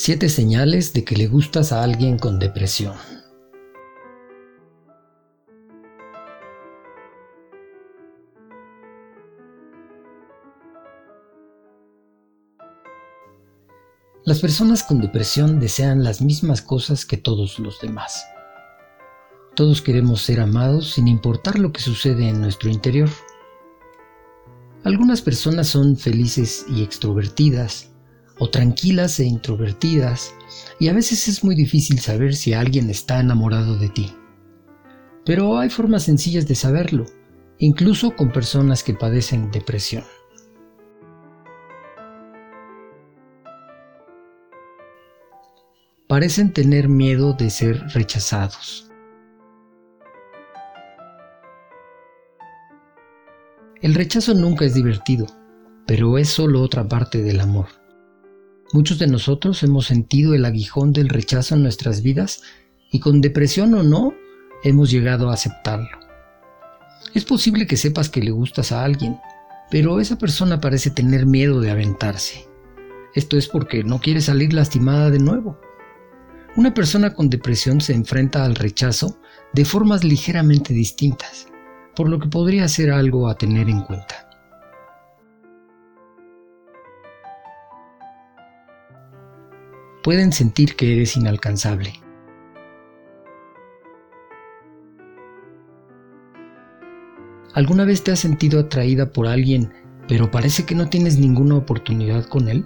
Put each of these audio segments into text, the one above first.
Siete señales de que le gustas a alguien con depresión. Las personas con depresión desean las mismas cosas que todos los demás. Todos queremos ser amados sin importar lo que sucede en nuestro interior. Algunas personas son felices y extrovertidas, o tranquilas e introvertidas, y a veces es muy difícil saber si alguien está enamorado de ti. Pero hay formas sencillas de saberlo, incluso con personas que padecen depresión. Parecen tener miedo de ser rechazados. El rechazo nunca es divertido, pero es solo otra parte del amor. Muchos de nosotros hemos sentido el aguijón del rechazo en nuestras vidas y con depresión o no, hemos llegado a aceptarlo. Es posible que sepas que le gustas a alguien, pero esa persona parece tener miedo de aventarse. Esto es porque no quiere salir lastimada de nuevo. Una persona con depresión se enfrenta al rechazo de formas ligeramente distintas, por lo que podría ser algo a tener en cuenta. Pueden sentir que eres inalcanzable. ¿Alguna vez te has sentido atraída por alguien, pero parece que no tienes ninguna oportunidad con él?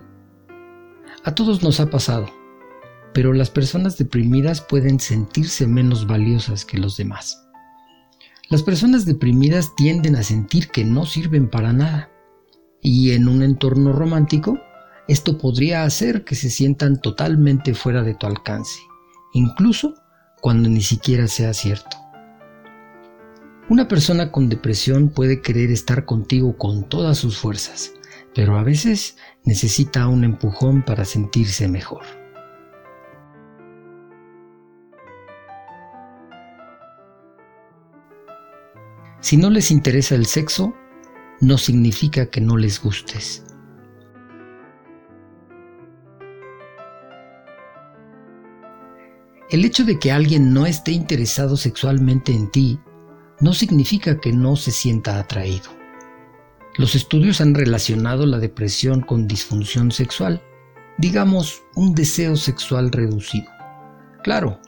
A todos nos ha pasado, pero las personas deprimidas pueden sentirse menos valiosas que los demás. Las personas deprimidas tienden a sentir que no sirven para nada, y en un entorno romántico esto podría hacer que se sientan totalmente fuera de tu alcance, incluso cuando ni siquiera sea cierto. Una persona con depresión puede querer estar contigo con todas sus fuerzas, pero a veces necesita un empujón para sentirse mejor. Si no les interesa el sexo, no significa que no les gustes. El hecho de que alguien no esté interesado sexualmente en ti no significa que no se sienta atraído. Los estudios han relacionado la depresión con disfunción sexual, digamos un deseo sexual reducido. Claro,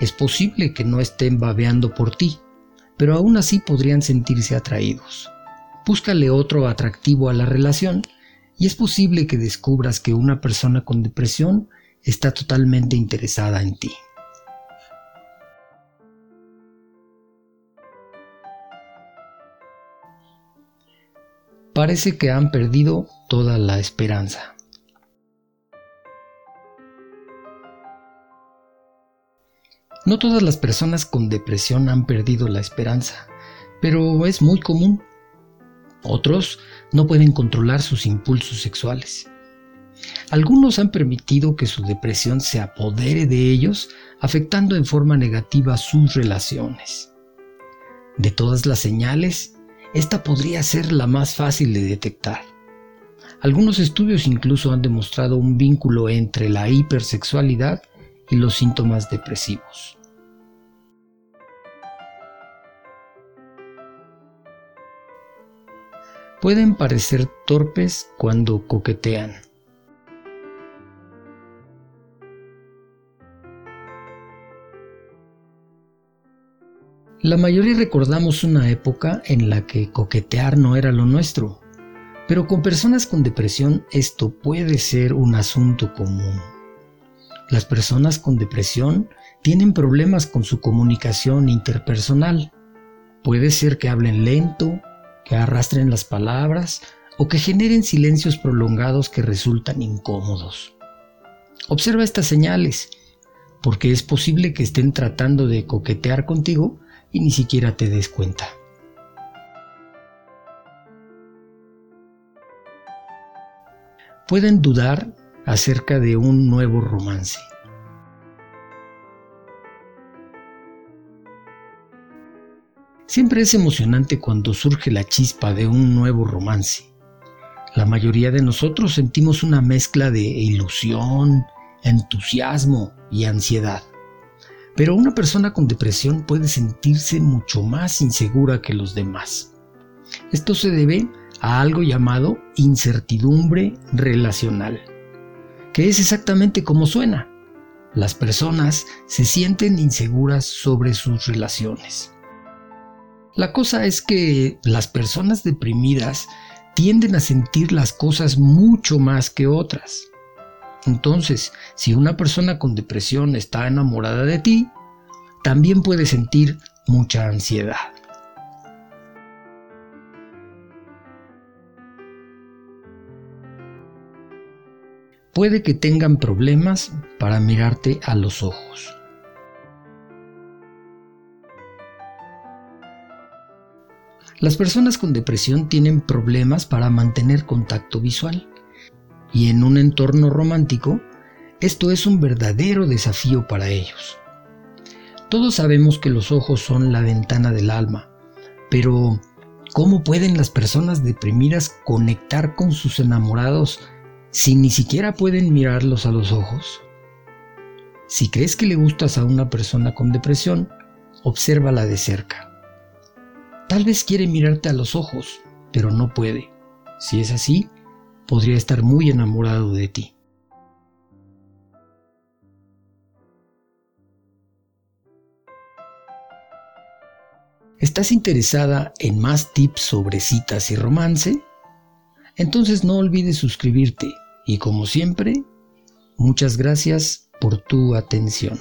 es posible que no estén babeando por ti, pero aún así podrían sentirse atraídos. Búscale otro atractivo a la relación y es posible que descubras que una persona con depresión está totalmente interesada en ti. Parece que han perdido toda la esperanza. No todas las personas con depresión han perdido la esperanza, pero es muy común. Otros no pueden controlar sus impulsos sexuales. Algunos han permitido que su depresión se apodere de ellos, afectando en forma negativa sus relaciones. De todas las señales, esta podría ser la más fácil de detectar. Algunos estudios incluso han demostrado un vínculo entre la hipersexualidad y los síntomas depresivos. Pueden parecer torpes cuando coquetean. La mayoría recordamos una época en la que coquetear no era lo nuestro, pero con personas con depresión esto puede ser un asunto común. Las personas con depresión tienen problemas con su comunicación interpersonal. Puede ser que hablen lento, que arrastren las palabras o que generen silencios prolongados que resultan incómodos. Observa estas señales, porque es posible que estén tratando de coquetear contigo y ni siquiera te des cuenta. Pueden dudar acerca de un nuevo romance. Siempre es emocionante cuando surge la chispa de un nuevo romance. La mayoría de nosotros sentimos una mezcla de ilusión, entusiasmo y ansiedad. Pero una persona con depresión puede sentirse mucho más insegura que los demás. Esto se debe a algo llamado incertidumbre relacional, que es exactamente como suena. Las personas se sienten inseguras sobre sus relaciones. La cosa es que las personas deprimidas tienden a sentir las cosas mucho más que otras. Entonces, si una persona con depresión está enamorada de ti, también puede sentir mucha ansiedad. Puede que tengan problemas para mirarte a los ojos. Las personas con depresión tienen problemas para mantener contacto visual y en un entorno romántico esto es un verdadero desafío para ellos. Todos sabemos que los ojos son la ventana del alma, pero ¿cómo pueden las personas deprimidas conectar con sus enamorados si ni siquiera pueden mirarlos a los ojos? Si crees que le gustas a una persona con depresión, obsérvala de cerca. Tal vez quiere mirarte a los ojos, pero no puede. Si es así, podría estar muy enamorado de ti. ¿Estás interesada en más tips sobre citas y romance? Entonces no olvides suscribirte y como siempre, muchas gracias por tu atención.